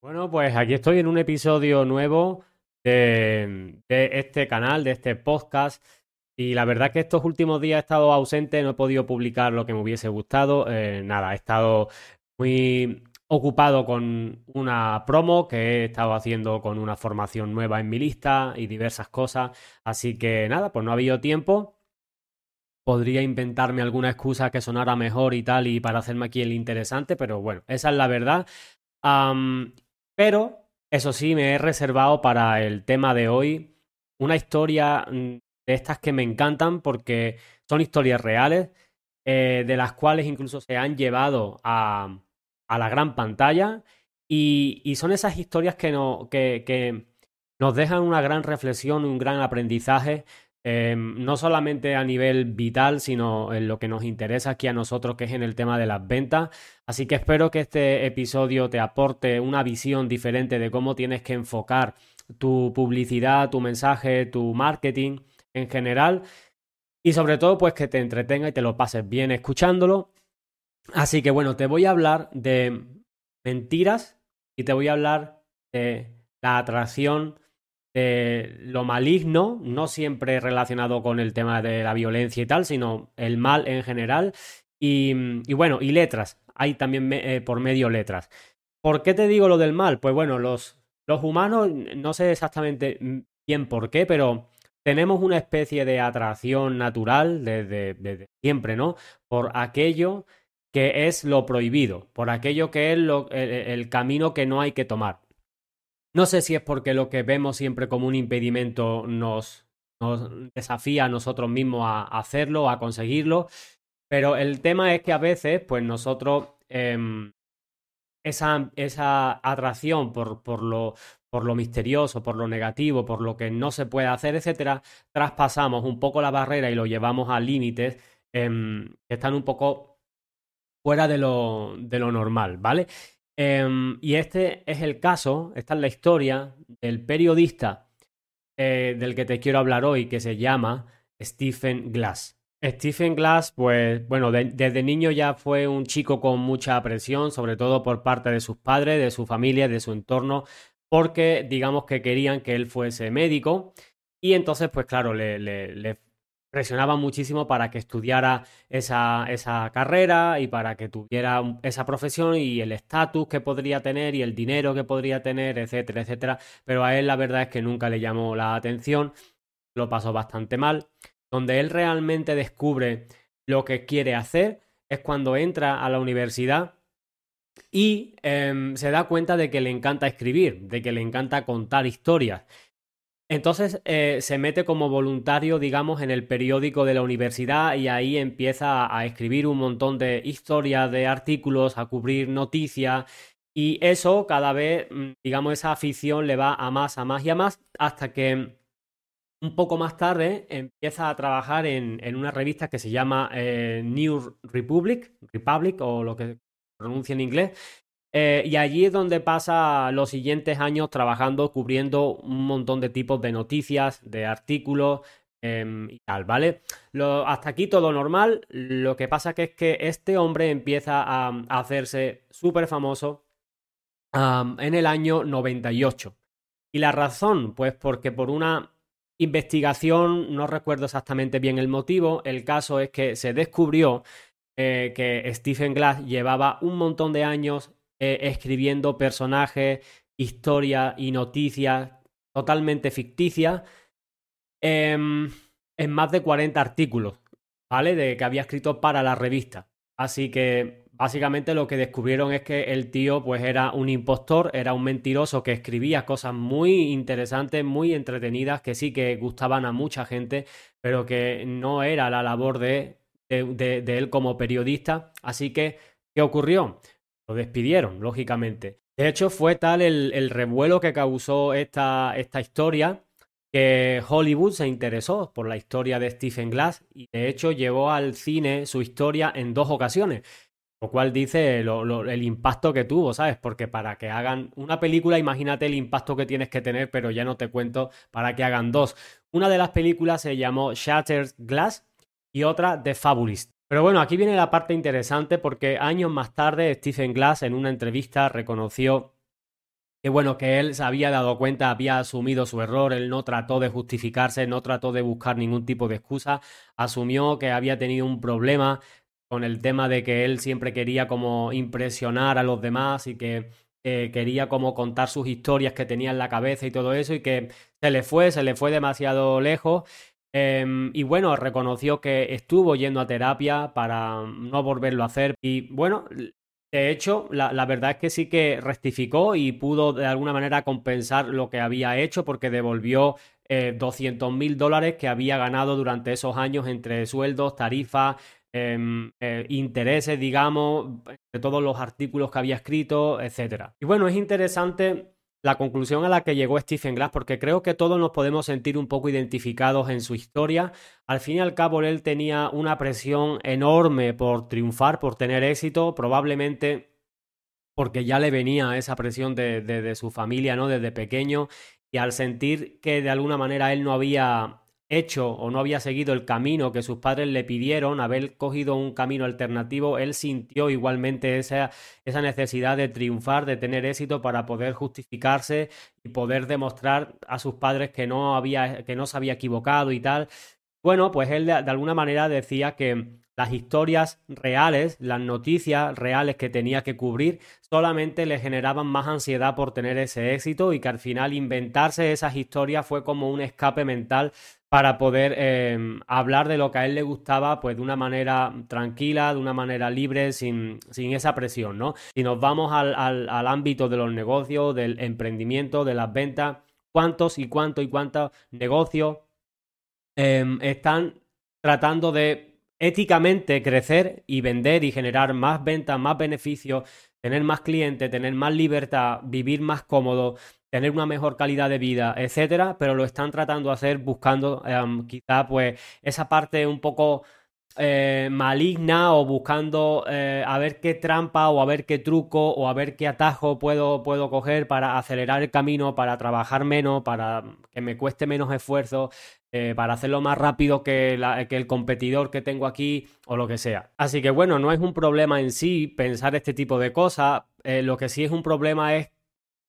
Bueno, pues aquí estoy en un episodio nuevo de, este canal, de este podcast. Y la verdad que estos últimos días he estado ausente, no he podido publicar lo que me hubiese gustado. Eh, nada, he estado muy ocupado con una promo que he estado haciendo con una formación nueva en mi lista y diversas cosas. Así que nada, pues no ha habido tiempo. Podría inventarme alguna excusa que sonara mejor y tal y para hacerme aquí el interesante, pero bueno, esa es la verdad. Pero, eso sí, me he reservado para el tema de hoy una historia mm, de estas que me encantan porque son historias reales, eh, de las cuales incluso se han llevado a, la gran pantalla y, son esas historias que, nos dejan una gran reflexión, un gran aprendizaje Em, no solamente a nivel vital, sino en lo que nos interesa aquí a nosotros, que es en el tema de las ventas. Así que espero que este episodio te aporte una visión diferente de cómo tienes que enfocar tu publicidad, tu mensaje, tu marketing en general. Y sobre todo, pues que te entretenga y te lo pases bien escuchándolo. Así que bueno, te voy a hablar de mentiras y te voy a hablar de la atracción lo maligno, no siempre relacionado con el tema de la violencia y tal, sino el mal en general. Y, bueno, y letras, hay también eh, por medio letras. ¿Por qué te digo lo del mal? Pues bueno, los, los humanos, no sé exactamente bien por qué, pero tenemos una especie de atracción natural desde, siempre, ¿no? Por aquello que es lo prohibido, por aquello que es lo, el camino que no hay que tomar. No sé si es porque lo que vemos siempre como un impedimento nos, desafía a nosotros mismos a, hacerlo, a conseguirlo, pero el tema es que a veces, pues nosotros, em, esa, atracción por, lo, misterioso, por lo negativo, por lo que no se puede hacer, etcétera, traspasamos un poco la barrera y lo llevamos a límites em, que están un poco fuera de lo normal, ¿vale? Em, y este es el caso, esta es la historia del periodista eh, del que te quiero hablar hoy, que se llama Stephen Glass. Stephen Glass, pues bueno, desde niño ya fue un chico con mucha presión, sobre todo por parte de sus padres, de su familia, de su entorno, porque digamos que querían que él fuese médico. Y entonces, pues claro, le, le presionaba muchísimo para que estudiara esa, esa carrera y para que tuviera esa profesión y el estatus que podría tener y el dinero que podría tener, etcétera, etcétera. Pero a él la verdad es que nunca le llamó la atención, lo pasó bastante mal. Donde él realmente descubre lo que quiere hacer es cuando entra a la universidad y em, se da cuenta de que le encanta escribir, de que le encanta contar historias. Entonces eh, se mete como voluntario, digamos, en el periódico de la universidad y ahí empieza a, escribir un montón de historias, de artículos, a cubrir noticias. Y eso cada vez, mm, digamos, esa afición le va a más, a más y a más hasta que un poco más tarde empieza a trabajar en, una revista que se llama eh, New Republic, Republic o lo que pronuncia en inglés, eh, y allí es donde pasa los siguientes años trabajando, cubriendo un montón de tipos de noticias, de artículos em, y tal, ¿vale? hasta aquí todo normal. Lo que pasa que es que este hombre empieza a, hacerse súper famoso en el año 98. Y la razón, pues porque por una investigación, no recuerdo exactamente bien el motivo, el caso es que se descubrió eh, que Stephen Glass llevaba un montón de años eh, escribiendo personajes, historias y noticias totalmente ficticias em, en más de 40 artículos, ¿vale? De que había escrito para la revista. Así que básicamente lo que descubrieron es que el tío pues era un impostor, era un mentiroso que escribía cosas muy interesantes, muy entretenidas, que sí que gustaban a mucha gente, pero que no era la labor de, de él como periodista. Así que, ¿qué ocurrió? Lo despidieron, lógicamente. De hecho, fue tal el, revuelo que causó esta, esta historia que Hollywood se interesó por la historia de Stephen Glass y de hecho llevó al cine su historia en dos ocasiones. Lo cual dice el impacto que tuvo, ¿sabes? Porque para que hagan una película, imagínate el impacto que tienes que tener, pero ya no te cuento para que hagan dos. Una de las películas se llamó Shattered Glass y otra The Fabulist. Pero bueno, aquí viene la parte interesante porque años más tarde Stephen Glass en una entrevista reconoció que bueno, que él se había dado cuenta, había asumido su error, él no trató de justificarse, no trató de buscar ningún tipo de excusa, asumió que había tenido un problema con el tema de que él siempre quería como impresionar a los demás y que quería como contar sus historias que tenía en la cabeza y todo eso y que se le fue, se le fue demasiado lejos. Em, y bueno, reconoció que estuvo yendo a terapia para no volverlo a hacer. Y bueno, de hecho, la, verdad es que sí que rectificó y pudo de alguna manera compensar lo que había hecho porque devolvió eh, 200 mil dólares que había ganado durante esos años entre sueldos, tarifas, Em, eh, intereses, digamos, de todos los artículos que había escrito, etc. Y bueno, es interesante la conclusión a la que llegó Stephen Glass, porque creo que todos nos podemos sentir un poco identificados en su historia. Al fin y al cabo, él tenía una presión enorme por triunfar, por tener éxito, probablemente porque ya le venía esa presión de, de su familia, ¿no? Desde pequeño, y al sentir que de alguna manera él no había hecho o no había seguido el camino que sus padres le pidieron, haber cogido un camino alternativo, él sintió igualmente esa, esa necesidad de triunfar, de tener éxito para poder justificarse y poder demostrar a sus padres que no, había, que no se había equivocado y tal. Bueno, pues él de alguna manera decía que las historias reales, las noticias reales que tenía que cubrir, solamente le generaban más ansiedad por tener ese éxito y que al final inventarse esas historias fue como un escape mental para poder em, hablar de lo que a él le gustaba, pues de una manera tranquila, de una manera libre, sin, sin esa presión, ¿no? Si nos vamos al, al, ámbito de los negocios, del emprendimiento, de las ventas, ¿cuántos y cuántos y cuántos negocios em, están tratando de éticamente crecer y vender y generar más ventas, más beneficios, tener más clientes, tener más libertad, vivir más cómodo, tener una mejor calidad de vida, etcétera, pero lo están tratando de hacer buscando quizá pues esa parte un poco eh, maligna o buscando eh, a ver qué trampa o a ver qué truco o a ver qué atajo puedo, puedo coger para acelerar el camino, para trabajar menos, para que me cueste menos esfuerzo, eh, para hacerlo más rápido que, que, el competidor que tengo aquí o lo que sea. Así que bueno, no es un problema en sí pensar este tipo de cosas, lo que sí es un problema es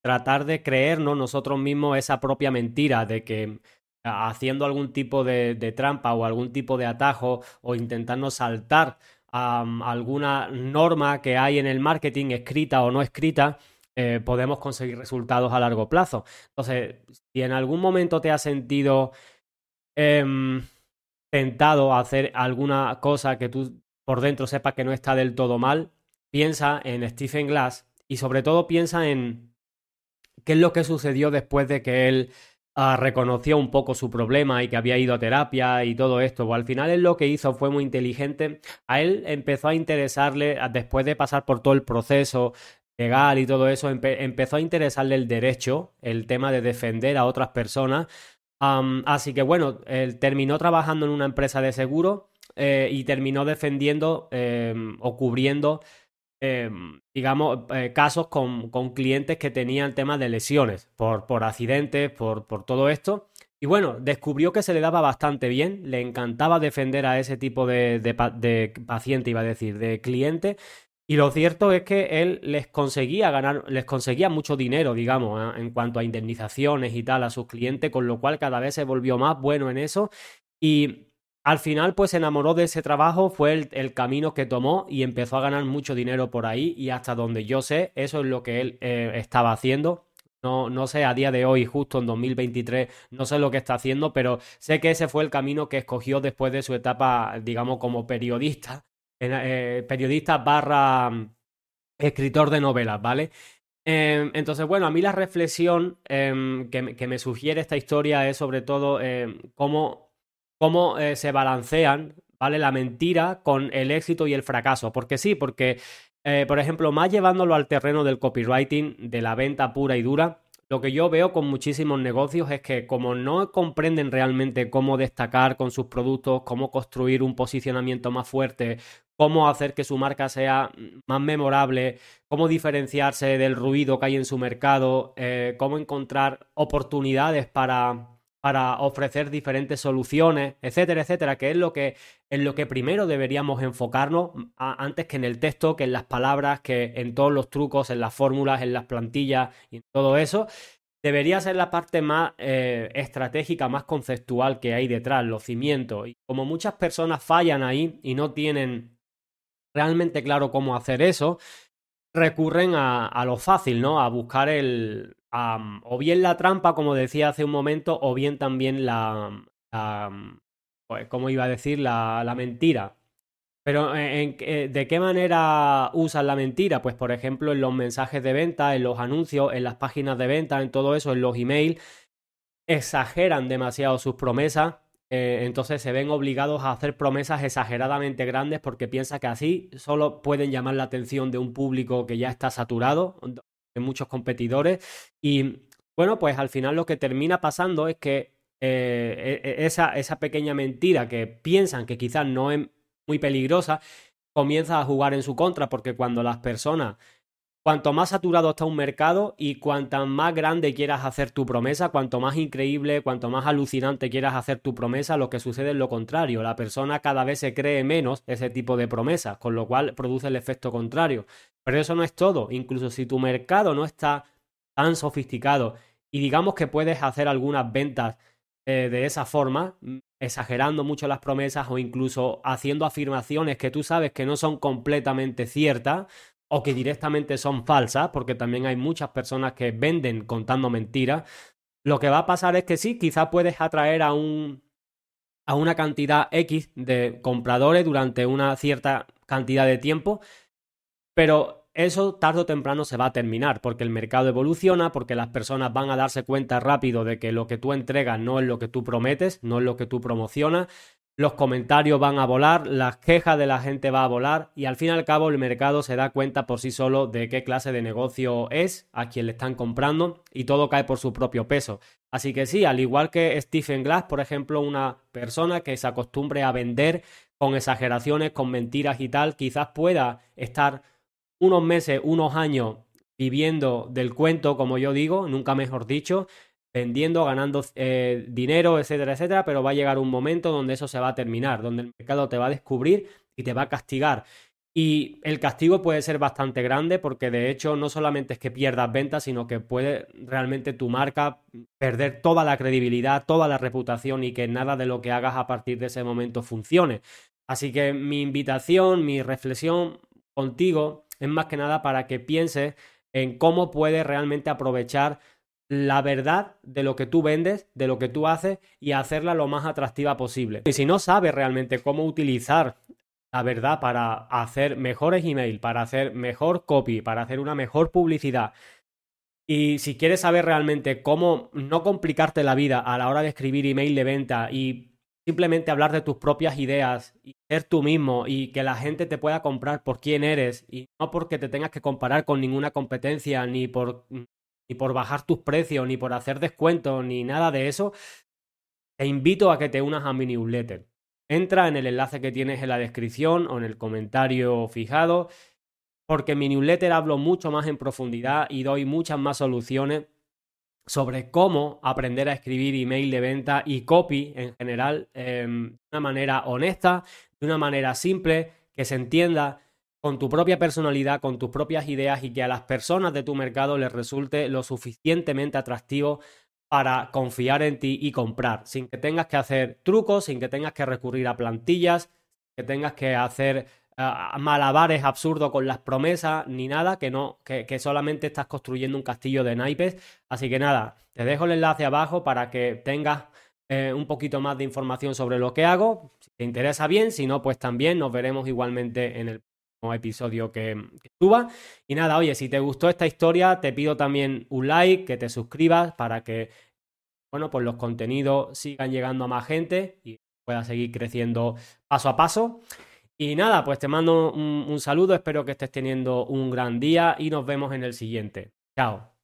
tratar de creernos nosotros mismos esa propia mentira de que haciendo algún tipo de, trampa o algún tipo de atajo o intentando saltar a, alguna norma que hay en el marketing, escrita o no escrita, eh, podemos conseguir resultados a largo plazo. Entonces, si en algún momento te has sentido em, tentado a hacer alguna cosa que tú por dentro sepas que no está del todo mal, piensa en Stephen Glass y sobre todo piensa en qué es lo que sucedió después de que él Ah, reconoció un poco su problema y que había ido a terapia y todo esto. Al final él lo que hizo fue muy inteligente. A él empezó a interesarle, después de pasar por todo el proceso legal y todo eso, empezó a interesarle el derecho, el tema de defender a otras personas. así que bueno, él terminó trabajando en una empresa de seguro eh, y terminó defendiendo em, o cubriendo Em, digamos, eh, casos con, con, clientes que tenían temas de lesiones por, por accidentes, por, por, todo esto. Y bueno, descubrió que se le daba bastante bien, le encantaba defender a ese tipo de, de, paciente, iba a decir, de cliente. Y lo cierto es que él les conseguía ganar, les conseguía mucho dinero, digamos, ¿eh? en cuanto a indemnizaciones y tal a sus clientes, con lo cual cada vez se volvió más bueno en eso. Y al final, pues se enamoró de ese trabajo, fue el, camino que tomó y empezó a ganar mucho dinero por ahí y hasta donde yo sé, eso es lo que él eh, estaba haciendo. No, no sé, a día de hoy, justo en 2023, no sé lo que está haciendo, pero sé que ese fue el camino que escogió después de su etapa, digamos, como periodista, eh, periodista barra escritor de novelas, ¿vale? Em, entonces, bueno, a mí la reflexión em, que, que, me sugiere esta historia es sobre todo em, cómo cómo eh, se balancean, ¿vale? La mentira con el éxito y el fracaso. Porque sí, porque eh, por ejemplo, más llevándolo al terreno del copywriting, de la venta pura y dura, lo que yo veo con muchísimos negocios es que como no comprenden realmente cómo destacar con sus productos, cómo construir un posicionamiento más fuerte, cómo hacer que su marca sea más memorable, cómo diferenciarse del ruido que hay en su mercado, eh, cómo encontrar oportunidades para para ofrecer diferentes soluciones, etcétera, etcétera, que es lo que, en lo que primero deberíamos enfocarnos antes que en el texto, que en las palabras, que en todos los trucos, en las fórmulas, en las plantillas y todo eso. Debería ser la parte más eh, estratégica, más conceptual que hay detrás, los cimientos. Y como muchas personas fallan ahí y no tienen realmente claro cómo hacer eso, recurren a, lo fácil, ¿no? A buscar el, o bien la trampa, como decía hace un momento, o bien también la, pues, ¿cómo iba a decir? La, la mentira. Pero eh, ¿de qué manera usan la mentira? Pues por ejemplo en los mensajes de venta, en los anuncios, en las páginas de venta, en todo eso, en los emails, exageran demasiado sus promesas. Eh, entonces se ven obligados a hacer promesas exageradamente grandes porque piensan que así solo pueden llamar la atención de un público que ya está saturado, muchos competidores. Y bueno, pues al final lo que termina pasando es que eh, e, e, esa, esa pequeña mentira que piensan que quizás no es muy peligrosa, comienza a jugar en su contra, porque cuando las personas Cuanto más saturado está un mercado y cuanto más grande quieras hacer tu promesa, cuanto más increíble, cuanto más alucinante quieras hacer tu promesa, lo que sucede es lo contrario. La persona cada vez se cree menos ese tipo de promesas, con lo cual produce el efecto contrario. Pero eso no es todo. Incluso si tu mercado no está tan sofisticado y digamos que puedes hacer algunas ventas eh, de esa forma, exagerando mucho las promesas o incluso haciendo afirmaciones que tú sabes que no son completamente ciertas, o que directamente son falsas, porque también hay muchas personas que venden contando mentiras, lo que va a pasar es que sí, quizás puedes atraer a un a una cantidad X de compradores durante una cierta cantidad de tiempo, pero eso tarde o temprano se va a terminar, porque el mercado evoluciona, porque las personas van a darse cuenta rápido de que lo que tú entregas no es lo que tú prometes, no es lo que tú promocionas, los comentarios van a volar, las quejas de la gente va a volar y al fin y al cabo el mercado se da cuenta por sí solo de qué clase de negocio es, a quien le están comprando y todo cae por su propio peso. Así que sí, al igual que Stephen Glass, por ejemplo, una persona que se acostumbre a vender con exageraciones, con mentiras y tal, quizás pueda estar unos meses, unos años viviendo del cuento, como yo digo, nunca mejor dicho, vendiendo, ganando eh, dinero, etcétera, etcétera, pero va a llegar un momento donde eso se va a terminar, donde el mercado te va a descubrir y te va a castigar. Y el castigo puede ser bastante grande porque de hecho no solamente es que pierdas ventas, sino que puede realmente tu marca perder toda la credibilidad, toda la reputación y que nada de lo que hagas a partir de ese momento funcione. Así que mi invitación, mi reflexión contigo es más que nada para que pienses en cómo puedes realmente aprovechar la verdad de lo que tú vendes, de lo que tú haces y hacerla lo más atractiva posible. Y si no sabes realmente cómo utilizar la verdad para hacer mejores emails, para hacer mejor copy, para hacer una mejor publicidad, y si quieres saber realmente cómo no complicarte la vida a la hora de escribir email de venta y simplemente hablar de tus propias ideas y ser tú mismo y que la gente te pueda comprar por quién eres y no porque te tengas que comparar con ninguna competencia ni por ni por bajar tus precios, ni por hacer descuentos, ni nada de eso, te invito a que te unas a mi newsletter. Entra en el enlace que tienes en la descripción o en el comentario fijado, porque en mi newsletter hablo mucho más en profundidad y doy muchas más soluciones sobre cómo aprender a escribir email de venta y copy en general em, de una manera honesta, de una manera simple, que se entienda con tu propia personalidad, con tus propias ideas y que a las personas de tu mercado les resulte lo suficientemente atractivo para confiar en ti y comprar, sin que tengas que hacer trucos, sin que tengas que recurrir a plantillas, que tengas que hacer uh, malabares absurdos con las promesas, ni nada, que no, que, que, solamente estás construyendo un castillo de naipes. Así que nada, te dejo el enlace abajo para que tengas eh, un poquito más de información sobre lo que hago. Si te interesa bien, si no, pues también nos veremos igualmente en el episodio que, suba. Y nada, oye, si te gustó esta historia, te pido también un like, que te suscribas para que, bueno, pues los contenidos sigan llegando a más gente y pueda seguir creciendo paso a paso. Y nada, pues te mando un saludo, espero que estés teniendo un gran día y nos vemos en el siguiente. Chao.